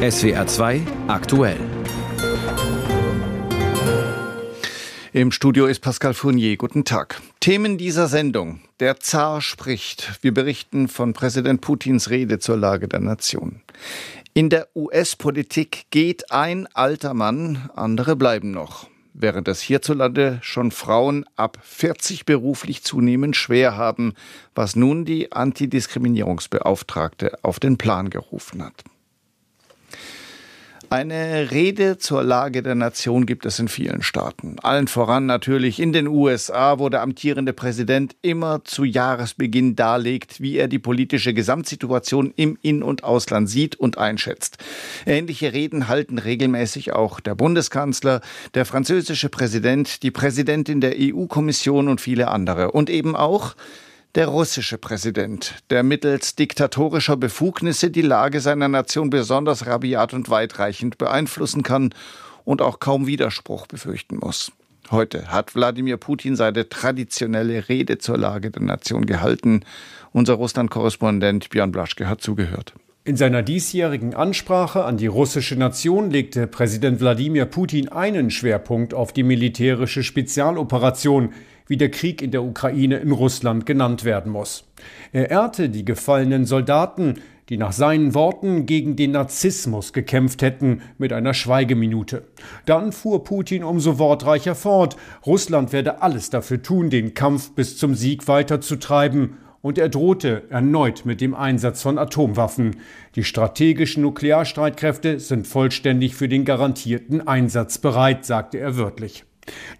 SWR 2 aktuell. Im Studio ist Pascal Fournier. Guten Tag. Themen dieser Sendung. Der Zar spricht. Wir berichten von Präsident Putins Rede zur Lage der Nation. In der US-Politik geht ein alter Mann, andere bleiben noch. Während es hierzulande schon Frauen ab 40 beruflich zunehmend schwer haben, was nun die Antidiskriminierungsbeauftragte auf den Plan gerufen hat. Eine Rede zur Lage der Nation gibt es in vielen Staaten. Allen voran natürlich in den USA, wo der amtierende Präsident immer zu Jahresbeginn darlegt, wie er die politische Gesamtsituation im In- und Ausland sieht und einschätzt. Ähnliche Reden halten regelmäßig auch der Bundeskanzler, der französische Präsident, die Präsidentin der EU-Kommission und viele andere. Und eben auch der russische Präsident, der mittels diktatorischer Befugnisse die Lage seiner Nation besonders rabiat und weitreichend beeinflussen kann und auch kaum Widerspruch befürchten muss. Heute hat Wladimir Putin seine traditionelle Rede zur Lage der Nation gehalten. Unser Russland-Korrespondent Björn Blaschke hat zugehört. In seiner diesjährigen Ansprache an die russische Nation legte Präsident Wladimir Putin einen Schwerpunkt auf die militärische Spezialoperation, wie der Krieg in der Ukraine in Russland genannt werden muss. Er ehrte die gefallenen Soldaten, die nach seinen Worten gegen den Narzissmus gekämpft hätten, mit einer Schweigeminute. Dann fuhr Putin umso wortreicher fort, Russland werde alles dafür tun, den Kampf bis zum Sieg weiterzutreiben, und er drohte erneut mit dem Einsatz von Atomwaffen. Die strategischen Nuklearstreitkräfte sind vollständig für den garantierten Einsatz bereit, sagte er wörtlich.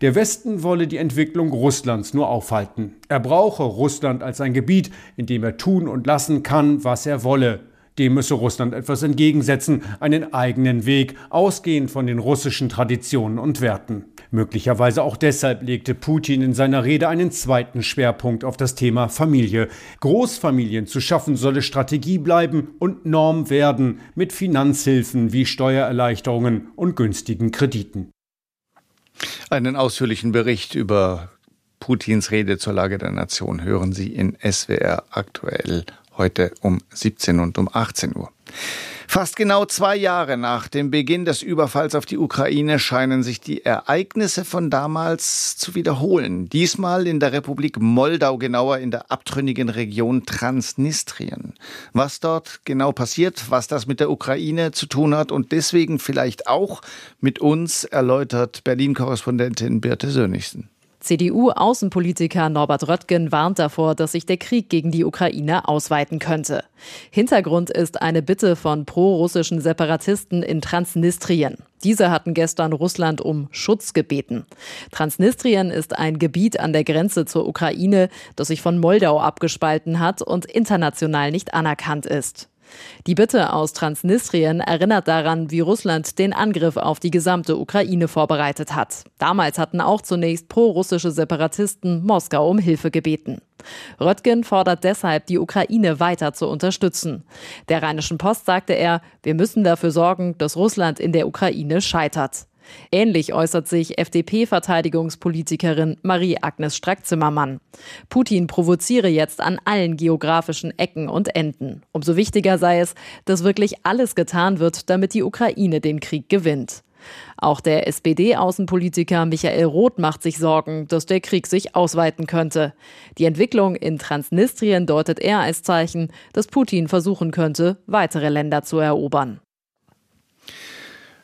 Der Westen wolle die Entwicklung Russlands nur aufhalten. Er brauche Russland als ein Gebiet, in dem er tun und lassen kann, was er wolle. Dem müsse Russland etwas entgegensetzen, einen eigenen Weg, ausgehend von den russischen Traditionen und Werten. Möglicherweise auch deshalb legte Putin in seiner Rede einen zweiten Schwerpunkt auf das Thema Familie. Großfamilien zu schaffen solle Strategie bleiben und Norm werden mit Finanzhilfen wie Steuererleichterungen und günstigen Krediten. Einen ausführlichen Bericht über Putins Rede zur Lage der Nation hören Sie in SWR aktuell heute um 17 und um 18 Uhr. Fast genau zwei Jahre nach dem Beginn des Überfalls auf die Ukraine scheinen sich die Ereignisse von damals zu wiederholen. Diesmal in der Republik Moldau, genauer in der abtrünnigen Region Transnistrien. Was dort genau passiert, was das mit der Ukraine zu tun hat und deswegen vielleicht auch mit uns, erläutert Berlin-Korrespondentin Birte Sönigsen. CDU-Außenpolitiker Norbert Röttgen warnt davor, dass sich der Krieg gegen die Ukraine ausweiten könnte. Hintergrund ist eine Bitte von pro-russischen Separatisten in Transnistrien. Diese hatten gestern Russland um Schutz gebeten. Transnistrien ist ein Gebiet an der Grenze zur Ukraine, das sich von Moldau abgespalten hat und international nicht anerkannt ist. Die Bitte aus Transnistrien erinnert daran, wie Russland den Angriff auf die gesamte Ukraine vorbereitet hat. Damals hatten auch zunächst pro-russische Separatisten Moskau um Hilfe gebeten. Röttgen fordert deshalb, die Ukraine weiter zu unterstützen. Der Rheinischen Post sagte er, wir müssen dafür sorgen, dass Russland in der Ukraine scheitert. Ähnlich äußert sich FDP-Verteidigungspolitikerin Marie-Agnes Strack-Zimmermann. Putin provoziere jetzt an allen geografischen Ecken und Enden. Umso wichtiger sei es, dass wirklich alles getan wird, damit die Ukraine den Krieg gewinnt. Auch der SPD-Außenpolitiker Michael Roth macht sich Sorgen, dass der Krieg sich ausweiten könnte. Die Entwicklung in Transnistrien deutet er als Zeichen, dass Putin versuchen könnte, weitere Länder zu erobern.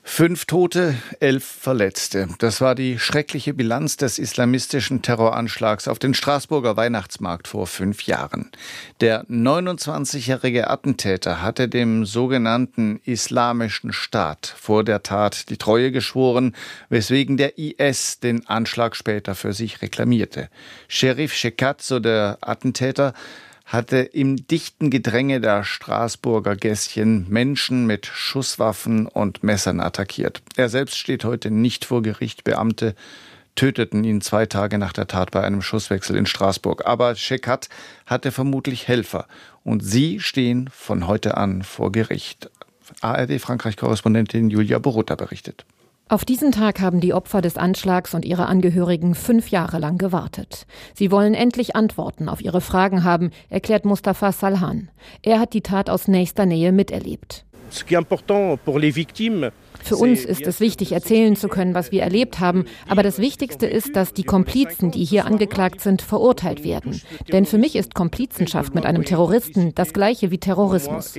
Fünf Tote, elf Verletzte. Das war die schreckliche Bilanz des islamistischen Terroranschlags auf den Straßburger Weihnachtsmarkt vor fünf Jahren. Der 29-jährige Attentäter hatte dem sogenannten Islamischen Staat vor der Tat die Treue geschworen, weswegen der IS den Anschlag später für sich reklamierte. Sheriff Shekat, so der Attentäter, hatte im dichten Gedränge der Straßburger Gässchen Menschen mit Schusswaffen und Messern attackiert. Er selbst steht heute nicht vor Gericht. Beamte töteten ihn zwei Tage nach der Tat bei einem Schusswechsel in Straßburg. Aber Shekat hatte vermutlich Helfer und sie stehen von heute an vor Gericht. ARD Frankreich-Korrespondentin Julia Borutta berichtet. Auf diesen Tag haben die Opfer des Anschlags und ihre Angehörigen fünf Jahre lang gewartet. Sie wollen endlich Antworten auf ihre Fragen haben, erklärt Mustafa Salhan. Er hat die Tat aus nächster Nähe miterlebt. Für uns ist es wichtig, erzählen zu können, was wir erlebt haben. Aber das Wichtigste ist, dass die Komplizen, die hier angeklagt sind, verurteilt werden. Denn für mich ist Komplizenschaft mit einem Terroristen das gleiche wie Terrorismus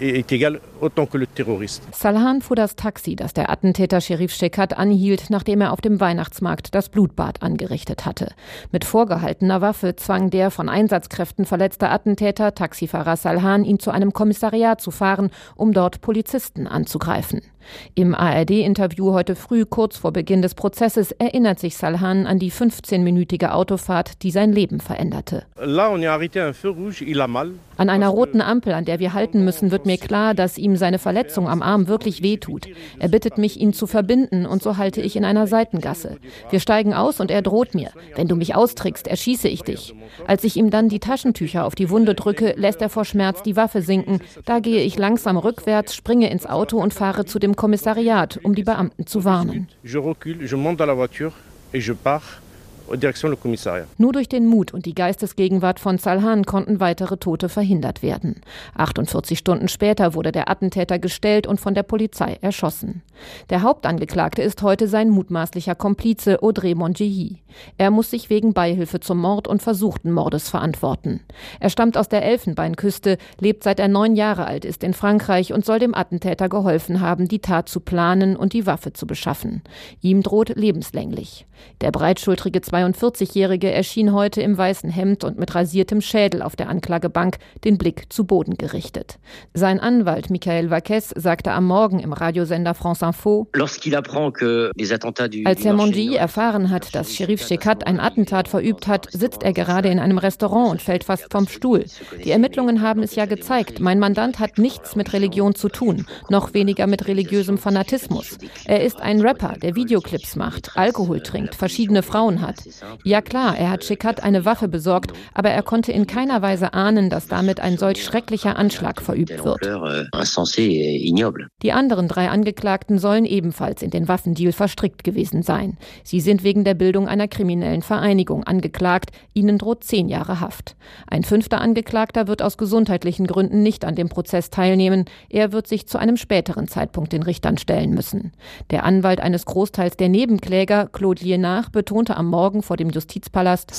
est égal autant que le terroriste. Salhan fuhr das Taxi, das der Attentäter Sherif Shekat anhielt, nachdem er auf dem Weihnachtsmarkt das Blutbad angerichtet hatte. Mit vorgehaltener Waffe zwang der von Einsatzkräften verletzte Attentäter Taxifahrer Salhan, ihn zu einem Kommissariat zu fahren, um dort Polizisten anzugreifen. Im ARD-Interview heute früh, kurz vor Beginn des Prozesses, erinnert sich Salhan an die 15-minütige Autofahrt, die sein Leben veränderte. An einer roten Ampel, an der wir halten müssen, wird mir klar, dass ihm seine Verletzung am Arm wirklich wehtut. Er bittet mich, ihn zu verbinden, und so halte ich in einer Seitengasse. Wir steigen aus und er droht mir. Wenn du mich austrickst, erschieße ich dich. Als ich ihm dann die Taschentücher auf die Wunde drücke, lässt er vor Schmerz die Waffe sinken. Da gehe ich langsam rückwärts, springe ins Auto und fahre zu dem Kommissariat, um die Beamten zu warnen. Nur durch den Mut und die Geistesgegenwart von Salhan konnten weitere Tote verhindert werden. 48 Stunden später wurde der Attentäter gestellt und von der Polizei erschossen. Der Hauptangeklagte ist heute sein mutmaßlicher Komplize Audrey Mongehi. Er muss sich wegen Beihilfe zum Mord und versuchten Mordes verantworten. Er stammt aus der Elfenbeinküste, lebt seit er neun Jahre alt ist in Frankreich und soll dem Attentäter geholfen haben, die Tat zu planen und die Waffe zu beschaffen. Ihm droht lebenslänglich. Der breitschultrige 42-Jährige erschien heute im weißen Hemd und mit rasiertem Schädel auf der Anklagebank, den Blick zu Boden gerichtet. Sein Anwalt Michael Vaques sagte am Morgen im Radiosender France Info, als Herr Mongi erfahren hat, dass Sherif Shekat ein Attentat verübt hat, sitzt er gerade in einem Restaurant und fällt fast vom Stuhl. Die Ermittlungen haben es ja gezeigt, mein Mandant hat nichts mit Religion zu tun, noch weniger mit religiösem Fanatismus. Er ist ein Rapper, der Videoclips macht, Alkohol trinkt, verschiedene Frauen hat. Ja klar, er hat Shekat eine Waffe besorgt, aber er konnte in keiner Weise ahnen, dass damit ein solch schrecklicher Anschlag verübt wird. Die anderen drei Angeklagten sollen ebenfalls in den Waffendeal verstrickt gewesen sein. Sie sind wegen der Bildung einer kriminellen Vereinigung angeklagt. Ihnen droht zehn Jahre Haft. Ein fünfter Angeklagter wird aus gesundheitlichen Gründen nicht an dem Prozess teilnehmen. Er wird sich zu einem späteren Zeitpunkt den Richtern stellen müssen. Der Anwalt eines Großteils der Nebenkläger, Claude Lienard, betonte am Morgen vor dem Justizpalast,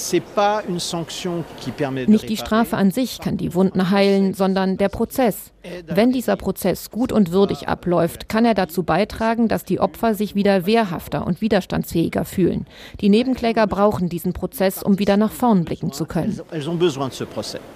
nicht die Strafe an sich kann die Wunden heilen, sondern der Prozess. Wenn dieser Prozess gut und würdig abläuft, kann er dazu beitragen, dass die Opfer sich wieder wehrhafter und widerstandsfähiger fühlen. Die Nebenkläger brauchen diesen Prozess, um wieder nach vorn blicken zu können.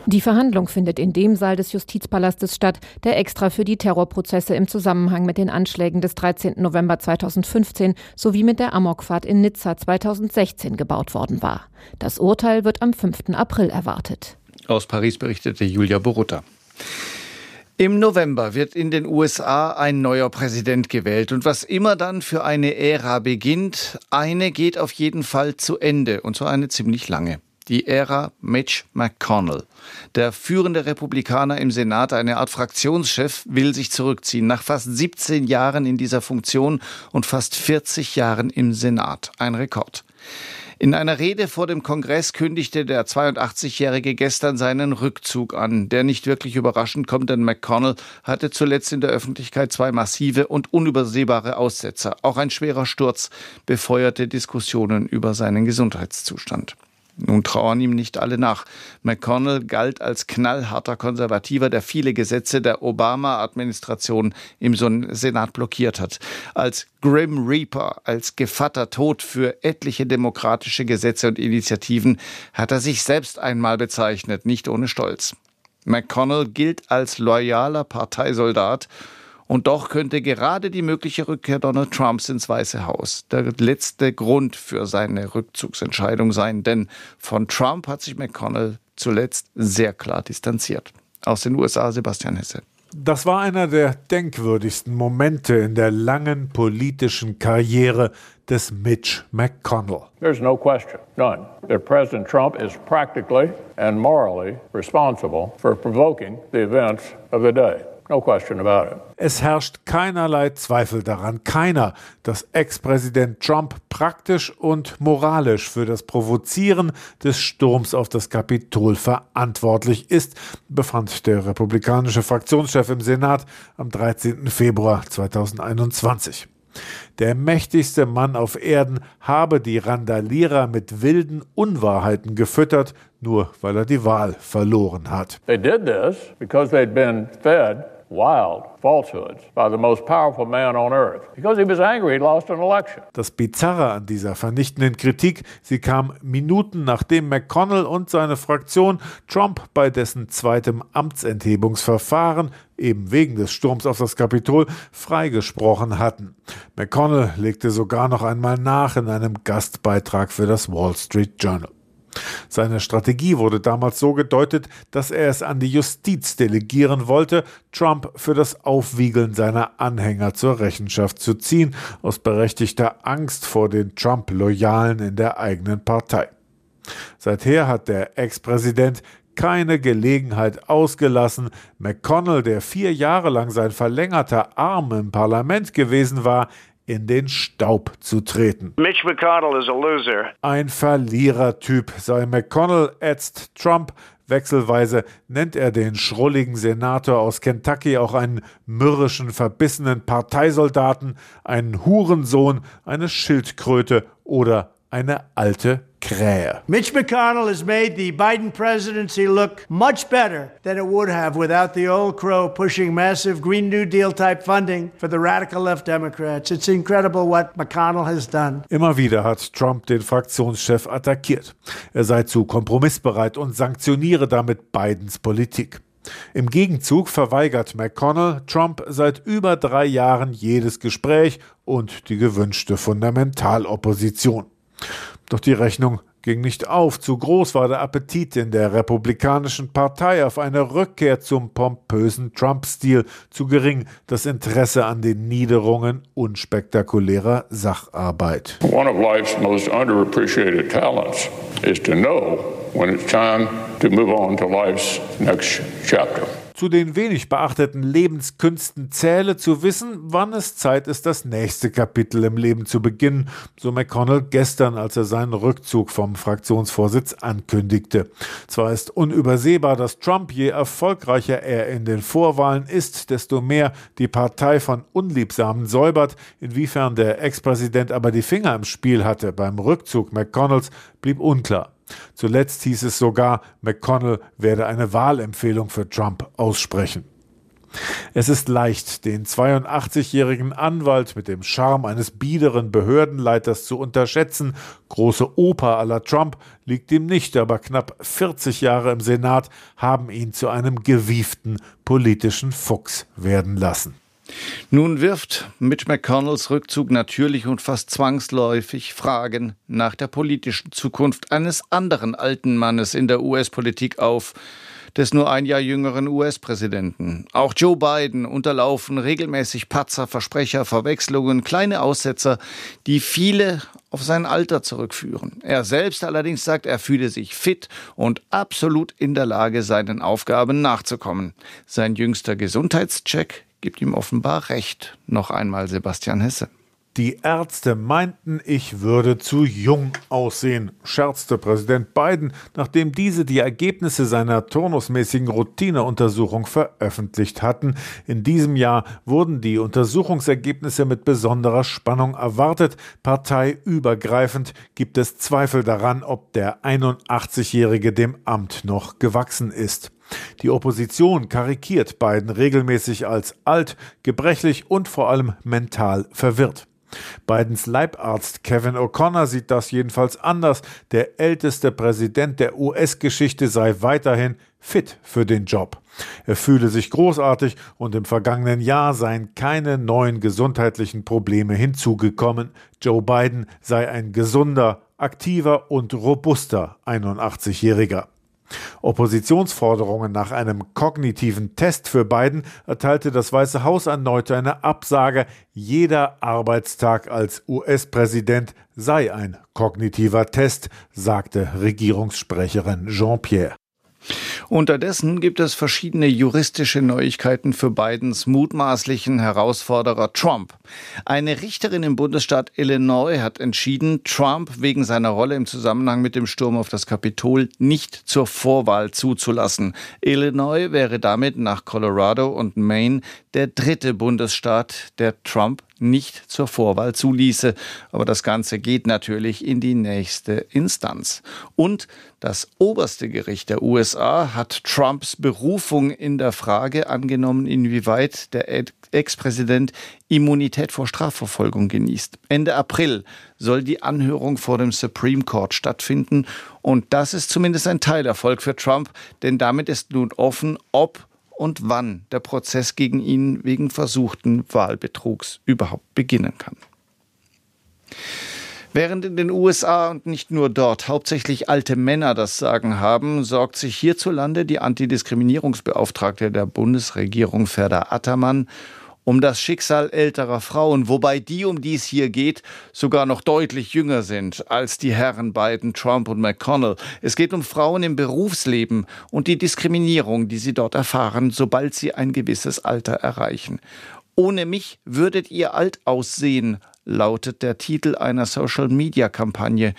Die Verhandlung findet in dem Saal des Justizpalastes statt, der extra für die Terrorprozesse im Zusammenhang mit den Anschlägen des 13. November 2015 sowie mit der Amokfahrt in Nizza 2016 gebaut worden war. Das Urteil wird am 5. April erwartet. Aus Paris berichtete Julia Borutta. Im November wird in den USA ein neuer Präsident gewählt und was immer dann für eine Ära beginnt, eine geht auf jeden Fall zu Ende und zwar eine ziemlich lange. Die Ära Mitch McConnell. Der führende Republikaner im Senat, eine Art Fraktionschef, will sich zurückziehen nach fast 17 Jahren in dieser Funktion und fast 40 Jahren im Senat. Ein Rekord. In einer Rede vor dem Kongress kündigte der 82-Jährige gestern seinen Rückzug an, der nicht wirklich überraschend kommt, denn McConnell hatte zuletzt in der Öffentlichkeit zwei massive und unübersehbare Aussetzer. Auch ein schwerer Sturz befeuerte Diskussionen über seinen Gesundheitszustand. Nun trauern ihm nicht alle nach. McConnell galt als knallharter Konservativer, der viele Gesetze der Obama-Administration im Senat blockiert hat. Als Grim Reaper, als Gevatter Tod für etliche demokratische Gesetze und Initiativen hat er sich selbst einmal bezeichnet, nicht ohne Stolz. McConnell gilt als loyaler Parteisoldat und doch könnte gerade die mögliche Rückkehr Donald Trumps ins Weiße Haus der letzte Grund für seine Rückzugsentscheidung sein, denn von Trump hat sich McConnell zuletzt sehr klar distanziert. Aus den USA Sebastian Hesse. Das war einer der denkwürdigsten Momente in der langen politischen Karriere des Mitch McConnell. There's no question, none, that President Trump is practically and morally responsible for provoking the events of the day. No question about it. Es herrscht keinerlei Zweifel daran, keiner, dass Ex-Präsident Trump praktisch und moralisch für das Provozieren des Sturms auf das Kapitol verantwortlich ist, befand der republikanische Fraktionschef im Senat am 13. Februar 2021. Der mächtigste Mann auf Erden habe die Randalierer mit wilden Unwahrheiten gefüttert, nur weil er die Wahl verloren hat. They did this because they'd been fed wild falsehoods by the most powerful man on earth because he was angry he'd lost an election. Das Bizarre an dieser vernichtenden Kritik, sie kam Minuten nachdem McConnell und seine Fraktion Trump bei dessen zweitem Amtsenthebungsverfahren eben wegen des Sturms auf das Kapitol freigesprochen hatten. McConnell legte sogar noch einmal nach in einem Gastbeitrag für das Wall Street Journal. Seine Strategie wurde damals so gedeutet, dass er es an die Justiz delegieren wollte, Trump für das Aufwiegeln seiner Anhänger zur Rechenschaft zu ziehen, aus berechtigter Angst vor den Trump-Loyalen in der eigenen Partei. Seither hat der Ex-Präsident keine Gelegenheit ausgelassen, McConnell, der vier Jahre lang sein verlängerter Arm im Parlament gewesen war, in den Staub zu treten. Mitch McConnell is a loser. Ein Verlierertyp sei McConnell, ätzt Trump. Wechselweise nennt er den schrulligen Senator aus Kentucky auch einen mürrischen, verbissenen Parteisoldaten, einen Hurensohn, eine Schildkröte oder eine alte Krähe. Mitch McConnell has made the Biden presidency look much better than it would have without the old crow pushing massive Green New Deal type funding for the radical left Democrats. It's incredible what McConnell has done. Immer wieder hat Trump den Fraktionschef attackiert. Er sei zu kompromissbereit und sanktioniere damit Bidens Politik. Im Gegenzug verweigert McConnell Trump seit über drei Jahren jedes Gespräch und die gewünschte Fundamentalopposition. Doch die Rechnung ging nicht auf. Zu groß war der Appetit in der Republikanischen Partei auf eine Rückkehr zum pompösen Trump-Stil, zu gering das Interesse an den Niederungen unspektakulärer Sacharbeit. One of life's most underappreciated talents is to know when it's time to move on to life's next chapter. Zu den wenig beachteten Lebenskünsten zähle zu wissen, wann es Zeit ist, das nächste Kapitel im Leben zu beginnen, so McConnell gestern, als er seinen Rückzug vom Fraktionsvorsitz ankündigte. Zwar ist unübersehbar, dass Trump, je erfolgreicher er in den Vorwahlen ist, desto mehr die Partei von Unliebsamen säubert. Inwiefern der Ex-Präsident aber die Finger im Spiel hatte beim Rückzug McConnells, blieb unklar. Zuletzt hieß es sogar, McConnell werde eine Wahlempfehlung für Trump aussprechen. Es ist leicht, den 82-jährigen Anwalt mit dem Charme eines biederen Behördenleiters zu unterschätzen. Große Oper aller Trump liegt ihm nicht, aber knapp 40 Jahre im Senat haben ihn zu einem gewieften politischen Fuchs werden lassen. Nun wirft Mitch McConnells Rückzug natürlich und fast zwangsläufig Fragen nach der politischen Zukunft eines anderen alten Mannes in der US-Politik auf, des nur ein Jahr jüngeren US-Präsidenten. Auch Joe Biden unterlaufen regelmäßig Patzer, Versprecher, Verwechslungen, kleine Aussetzer, die viele auf sein Alter zurückführen. Er selbst allerdings sagt, er fühle sich fit und absolut in der Lage, seinen Aufgaben nachzukommen. Sein jüngster Gesundheitscheck gibt ihm offenbar recht. Noch einmal Sebastian Hesse. Die Ärzte meinten, ich würde zu jung aussehen, scherzte Präsident Biden, nachdem diese die Ergebnisse seiner turnusmäßigen Routineuntersuchung veröffentlicht hatten. In diesem Jahr wurden die Untersuchungsergebnisse mit besonderer Spannung erwartet. Parteiübergreifend gibt es Zweifel daran, ob der 81-Jährige dem Amt noch gewachsen ist. Die Opposition karikiert Biden regelmäßig als alt, gebrechlich und vor allem mental verwirrt. Bidens Leibarzt Kevin O'Connor sieht das jedenfalls anders. Der älteste Präsident der US-Geschichte sei weiterhin fit für den Job. Er fühle sich großartig und im vergangenen Jahr seien keine neuen gesundheitlichen Probleme hinzugekommen. Joe Biden sei ein gesunder, aktiver und robuster 81-Jähriger. Oppositionsforderungen nach einem kognitiven Test für Biden erteilte das Weiße Haus erneut eine Absage. Jeder Arbeitstag als US-Präsident sei ein kognitiver Test, sagte Regierungssprecherin Jean-Pierre. Unterdessen gibt es verschiedene juristische Neuigkeiten für Bidens mutmaßlichen Herausforderer Trump. Eine Richterin im Bundesstaat Illinois hat entschieden, Trump wegen seiner Rolle im Zusammenhang mit dem Sturm auf das Kapitol nicht zur Vorwahl zuzulassen. Illinois wäre damit nach Colorado und Maine der dritte Bundesstaat, der Trump nicht zur Vorwahl zuließe. Aber das Ganze geht natürlich in die nächste Instanz. Und das oberste Gericht der USA hat Trumps Berufung in der Frage angenommen, inwieweit der Ex-Präsident Immunität vor Strafverfolgung genießt. Ende April soll die Anhörung vor dem Supreme Court stattfinden. Und das ist zumindest ein Teilerfolg für Trump, denn damit ist nun offen, ob und wann der Prozess gegen ihn wegen versuchten Wahlbetrugs überhaupt beginnen kann. Während in den USA und nicht nur dort hauptsächlich alte Männer das Sagen haben, sorgt sich hierzulande die Antidiskriminierungsbeauftragte der Bundesregierung Ferda Attermann um das Schicksal älterer Frauen, wobei die, um die es hier geht, sogar noch deutlich jünger sind als die Herren Biden, Trump und McConnell. Es geht um Frauen im Berufsleben und die Diskriminierung, die sie dort erfahren, sobald sie ein gewisses Alter erreichen. Ohne mich würdet ihr alt aussehen, lautet der Titel einer Social-Media-Kampagne,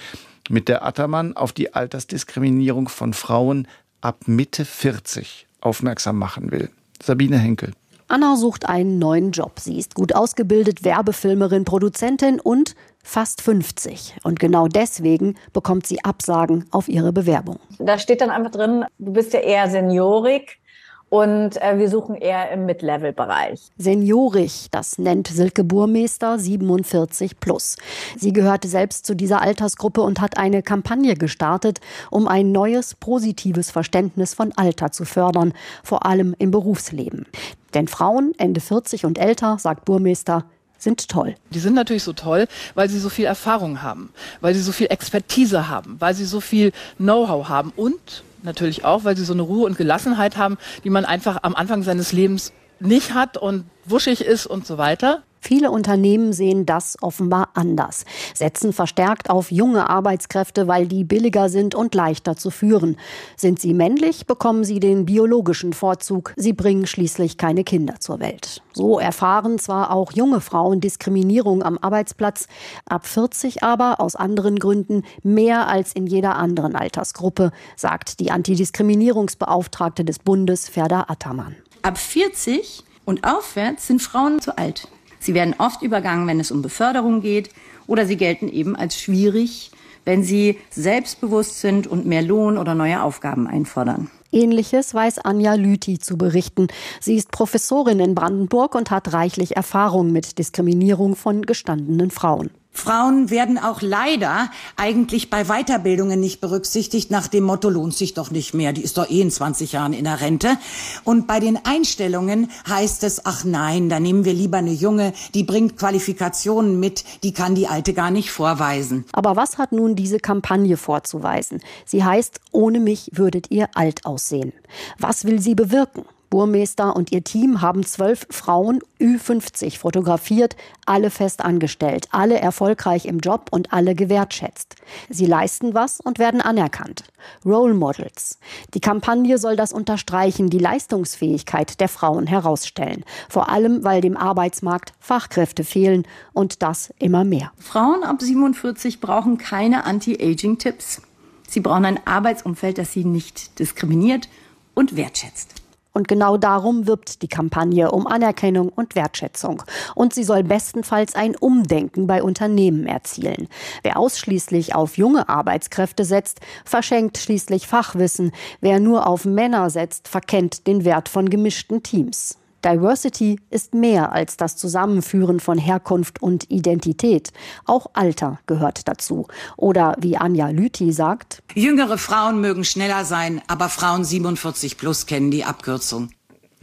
mit der Attermann auf die Altersdiskriminierung von Frauen ab Mitte 40 aufmerksam machen will. Sabine Henkel. Anna sucht einen neuen Job. Sie ist gut ausgebildet, Werbefilmerin, Produzentin und fast 50. Und genau deswegen bekommt sie Absagen auf ihre Bewerbung. Da steht dann einfach drin, du bist ja eher seniorig und äh, wir suchen eher im Mid-Level-Bereich. Seniorig, das nennt Silke Burmeister 47 plus. Sie gehörte selbst zu dieser Altersgruppe und hat eine Kampagne gestartet, um ein neues positives Verständnis von Alter zu fördern, vor allem im Berufsleben. Denn Frauen Ende 40 und älter, sagt Burmeister, sind toll. Die sind natürlich so toll, weil sie so viel Erfahrung haben, weil sie so viel Expertise haben, weil sie so viel Know-how haben und natürlich auch, weil sie so eine Ruhe und Gelassenheit haben, die man einfach am Anfang seines Lebens nicht hat und wuschig ist und so weiter. Viele Unternehmen sehen das offenbar anders, setzen verstärkt auf junge Arbeitskräfte, weil die billiger sind und leichter zu führen. Sind sie männlich, bekommen sie den biologischen Vorzug. Sie bringen schließlich keine Kinder zur Welt. So erfahren zwar auch junge Frauen Diskriminierung am Arbeitsplatz, ab 40 aber aus anderen Gründen mehr als in jeder anderen Altersgruppe, sagt die Antidiskriminierungsbeauftragte des Bundes Ferda Attermann. Ab 40 und aufwärts sind Frauen zu alt. Sie werden oft übergangen, wenn es um Beförderung geht, oder sie gelten eben als schwierig, wenn sie selbstbewusst sind und mehr Lohn oder neue Aufgaben einfordern. Ähnliches weiß Anja Lüthi zu berichten. Sie ist Professorin in Brandenburg und hat reichlich Erfahrung mit Diskriminierung von gestandenen Frauen. Frauen werden auch leider eigentlich bei Weiterbildungen nicht berücksichtigt nach dem Motto lohnt sich doch nicht mehr, die ist doch eh in 20 Jahren in der Rente. Und bei den Einstellungen heißt es, ach nein, da nehmen wir lieber eine junge, die bringt Qualifikationen mit, die kann die alte gar nicht vorweisen. Aber was hat nun diese Kampagne vorzuweisen? Sie heißt, ohne mich würdet ihr alt aussehen. Was will sie bewirken? Burmeister und ihr Team haben zwölf Frauen Ü50 fotografiert, alle fest angestellt, alle erfolgreich im Job und alle gewertschätzt. Sie leisten was und werden anerkannt. Role Models. Die Kampagne soll das unterstreichen, die Leistungsfähigkeit der Frauen herausstellen. Vor allem, weil dem Arbeitsmarkt Fachkräfte fehlen und das immer mehr. Frauen ab 47 brauchen keine Anti-Aging-Tipps. Sie brauchen ein Arbeitsumfeld, das sie nicht diskriminiert und wertschätzt. Und genau darum wirbt die Kampagne um Anerkennung und Wertschätzung. Und sie soll bestenfalls ein Umdenken bei Unternehmen erzielen. Wer ausschließlich auf junge Arbeitskräfte setzt, verschenkt schließlich Fachwissen. Wer nur auf Männer setzt, verkennt den Wert von gemischten Teams. Diversity ist mehr als das Zusammenführen von Herkunft und Identität. Auch Alter gehört dazu. Oder wie Anja Lüthi sagt, Jüngere Frauen mögen schneller sein, aber Frauen 47 plus kennen die Abkürzung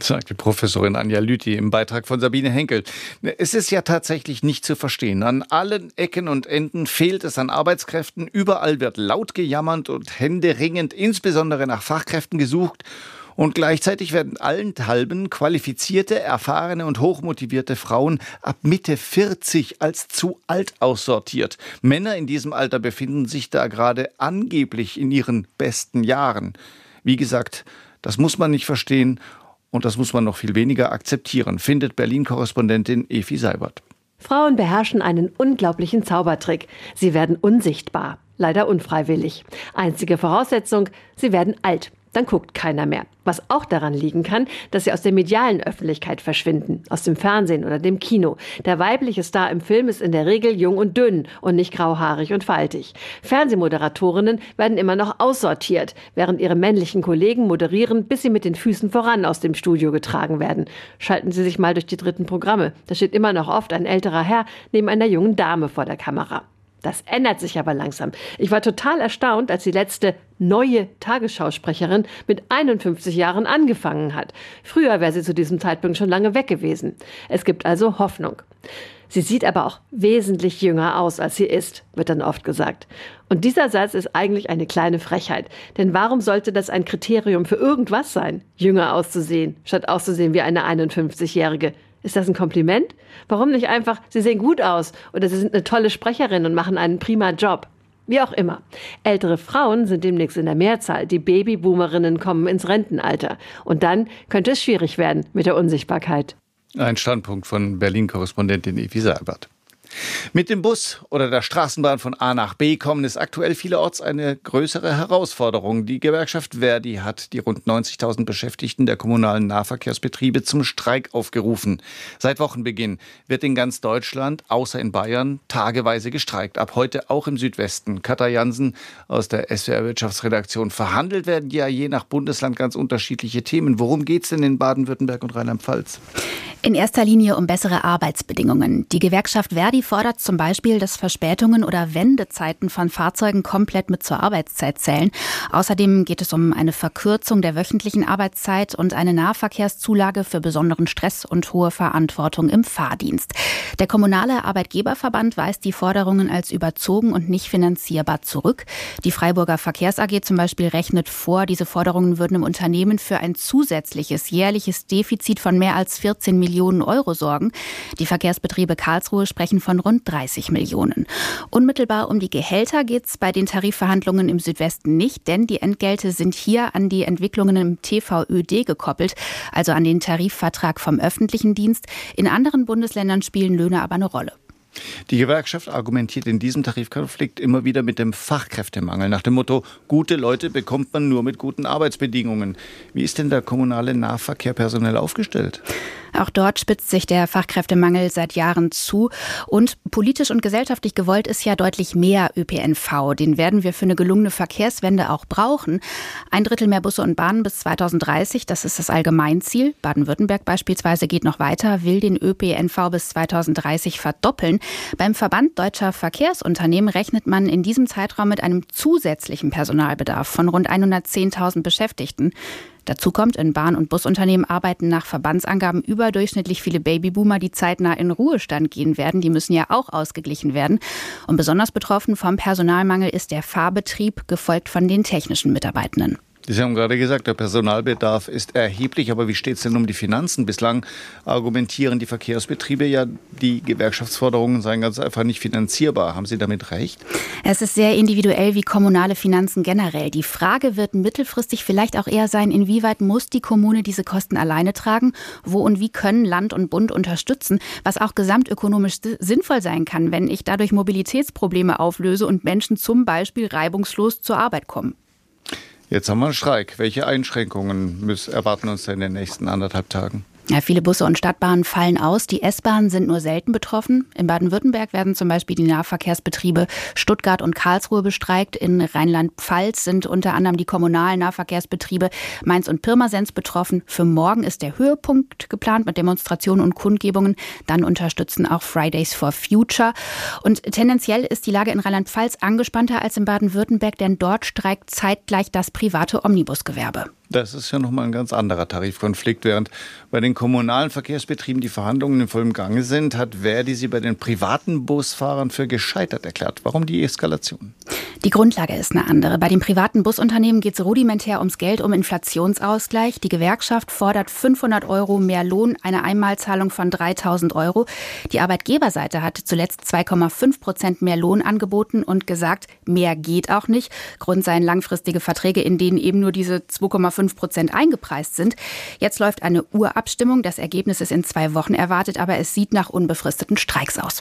sagt die Professorin Anja Lüthi im Beitrag von Sabine Henkel. Es ist ja tatsächlich nicht zu verstehen. An allen Ecken und Enden fehlt es an Arbeitskräften. Überall wird laut gejammert und händeringend, insbesondere nach Fachkräften gesucht. Und gleichzeitig werden allenthalben qualifizierte, erfahrene und hochmotivierte Frauen ab Mitte 40 als zu alt aussortiert. Männer in diesem Alter befinden sich da gerade angeblich in ihren besten Jahren. Wie gesagt, das muss man nicht verstehen und das muss man noch viel weniger akzeptieren, findet Berlin-Korrespondentin Efi Seibert. Frauen beherrschen einen unglaublichen Zaubertrick. Sie werden unsichtbar, leider unfreiwillig. Einzige Voraussetzung, sie werden alt dann guckt keiner mehr. Was auch daran liegen kann, dass sie aus der medialen Öffentlichkeit verschwinden, aus dem Fernsehen oder dem Kino. Der weibliche Star im Film ist in der Regel jung und dünn und nicht grauhaarig und faltig. Fernsehmoderatorinnen werden immer noch aussortiert, während ihre männlichen Kollegen moderieren, bis sie mit den Füßen voran aus dem Studio getragen werden. Schalten Sie sich mal durch die dritten Programme. Da steht immer noch oft ein älterer Herr neben einer jungen Dame vor der Kamera. Das ändert sich aber langsam. Ich war total erstaunt, als die letzte neue Tagesschausprecherin mit 51 Jahren angefangen hat. Früher wäre sie zu diesem Zeitpunkt schon lange weg gewesen. Es gibt also Hoffnung. Sie sieht aber auch wesentlich jünger aus, als sie ist, wird dann oft gesagt. Und dieser Satz ist eigentlich eine kleine Frechheit. Denn warum sollte das ein Kriterium für irgendwas sein, jünger auszusehen, statt auszusehen wie eine 51-Jährige? Ist das ein Kompliment? Warum nicht einfach, Sie sehen gut aus oder Sie sind eine tolle Sprecherin und machen einen prima Job? Wie auch immer. Ältere Frauen sind demnächst in der Mehrzahl. Die Babyboomerinnen kommen ins Rentenalter. Und dann könnte es schwierig werden mit der Unsichtbarkeit. Ein Standpunkt von Berlin-Korrespondentin Evisa Albert. Mit dem Bus oder der Straßenbahn von A nach B kommen ist aktuell vielerorts eine größere Herausforderung. Die Gewerkschaft Verdi hat die rund 90.000 Beschäftigten der kommunalen Nahverkehrsbetriebe zum Streik aufgerufen. Seit Wochenbeginn wird in ganz Deutschland, außer in Bayern, tageweise gestreikt. Ab heute auch im Südwesten. Katha Jansen aus der SWR Wirtschaftsredaktion. Verhandelt werden ja je nach Bundesland ganz unterschiedliche Themen. Worum geht es denn in Baden-Württemberg und Rheinland-Pfalz? In erster Linie um bessere Arbeitsbedingungen. Die Gewerkschaft Verdi fordert zum Beispiel, dass Verspätungen oder Wendezeiten von Fahrzeugen komplett mit zur Arbeitszeit zählen. Außerdem geht es um eine Verkürzung der wöchentlichen Arbeitszeit und eine Nahverkehrszulage für besonderen Stress und hohe Verantwortung im Fahrdienst. Der kommunale Arbeitgeberverband weist die Forderungen als überzogen und nicht finanzierbar zurück. Die Freiburger Verkehrs AG zum Beispiel rechnet vor, diese Forderungen würden im Unternehmen für ein zusätzliches jährliches Defizit von mehr als 14 Millionen Millionen Euro sorgen. Die Verkehrsbetriebe Karlsruhe sprechen von rund 30 Millionen. Unmittelbar um die Gehälter geht es bei den Tarifverhandlungen im Südwesten nicht, denn die Entgelte sind hier an die Entwicklungen im TVÖD gekoppelt, also an den Tarifvertrag vom öffentlichen Dienst. In anderen Bundesländern spielen Löhne aber eine Rolle. Die Gewerkschaft argumentiert in diesem Tarifkonflikt immer wieder mit dem Fachkräftemangel nach dem Motto, gute Leute bekommt man nur mit guten Arbeitsbedingungen. Wie ist denn der kommunale Nahverkehr personell aufgestellt? Auch dort spitzt sich der Fachkräftemangel seit Jahren zu. Und politisch und gesellschaftlich gewollt ist ja deutlich mehr ÖPNV. Den werden wir für eine gelungene Verkehrswende auch brauchen. Ein Drittel mehr Busse und Bahnen bis 2030, das ist das Allgemeinziel. Baden-Württemberg beispielsweise geht noch weiter, will den ÖPNV bis 2030 verdoppeln. Beim Verband Deutscher Verkehrsunternehmen rechnet man in diesem Zeitraum mit einem zusätzlichen Personalbedarf von rund 110.000 Beschäftigten. Dazu kommt, in Bahn- und Busunternehmen arbeiten nach Verbandsangaben überdurchschnittlich viele Babyboomer, die zeitnah in Ruhestand gehen werden. Die müssen ja auch ausgeglichen werden. Und besonders betroffen vom Personalmangel ist der Fahrbetrieb, gefolgt von den technischen Mitarbeitenden. Sie haben gerade gesagt, der Personalbedarf ist erheblich, aber wie steht es denn um die Finanzen? Bislang argumentieren die Verkehrsbetriebe ja, die Gewerkschaftsforderungen seien ganz einfach nicht finanzierbar. Haben Sie damit recht? Es ist sehr individuell wie kommunale Finanzen generell. Die Frage wird mittelfristig vielleicht auch eher sein, inwieweit muss die Kommune diese Kosten alleine tragen? Wo und wie können Land und Bund unterstützen? Was auch gesamtökonomisch sinnvoll sein kann, wenn ich dadurch Mobilitätsprobleme auflöse und Menschen zum Beispiel reibungslos zur Arbeit kommen. Jetzt haben wir einen Streik. Welche Einschränkungen müssen, erwarten uns denn in den nächsten anderthalb Tagen? Ja, viele Busse und Stadtbahnen fallen aus. Die S-Bahnen sind nur selten betroffen. In Baden-Württemberg werden zum Beispiel die Nahverkehrsbetriebe Stuttgart und Karlsruhe bestreikt. In Rheinland-Pfalz sind unter anderem die kommunalen Nahverkehrsbetriebe Mainz und Pirmasens betroffen. Für morgen ist der Höhepunkt geplant mit Demonstrationen und Kundgebungen. Dann unterstützen auch Fridays for Future. Und tendenziell ist die Lage in Rheinland-Pfalz angespannter als in Baden-Württemberg, denn dort streikt zeitgleich das private Omnibusgewerbe. Das ist ja nochmal ein ganz anderer Tarifkonflikt. Während bei den kommunalen Verkehrsbetrieben die Verhandlungen in vollem Gange sind, hat Verdi sie bei den privaten Busfahrern für gescheitert erklärt. Warum die Eskalation? Die Grundlage ist eine andere. Bei den privaten Busunternehmen geht es rudimentär ums Geld, um Inflationsausgleich. Die Gewerkschaft fordert 500 Euro mehr Lohn, eine Einmalzahlung von 3000 Euro. Die Arbeitgeberseite hat zuletzt 2,5 Prozent mehr Lohn angeboten und gesagt, mehr geht auch nicht. Grund seien langfristige Verträge, in denen eben nur diese 2,5 Prozent eingepreist sind. Jetzt läuft eine Urabstimmung. Das Ergebnis ist in zwei Wochen erwartet, aber es sieht nach unbefristeten Streiks aus.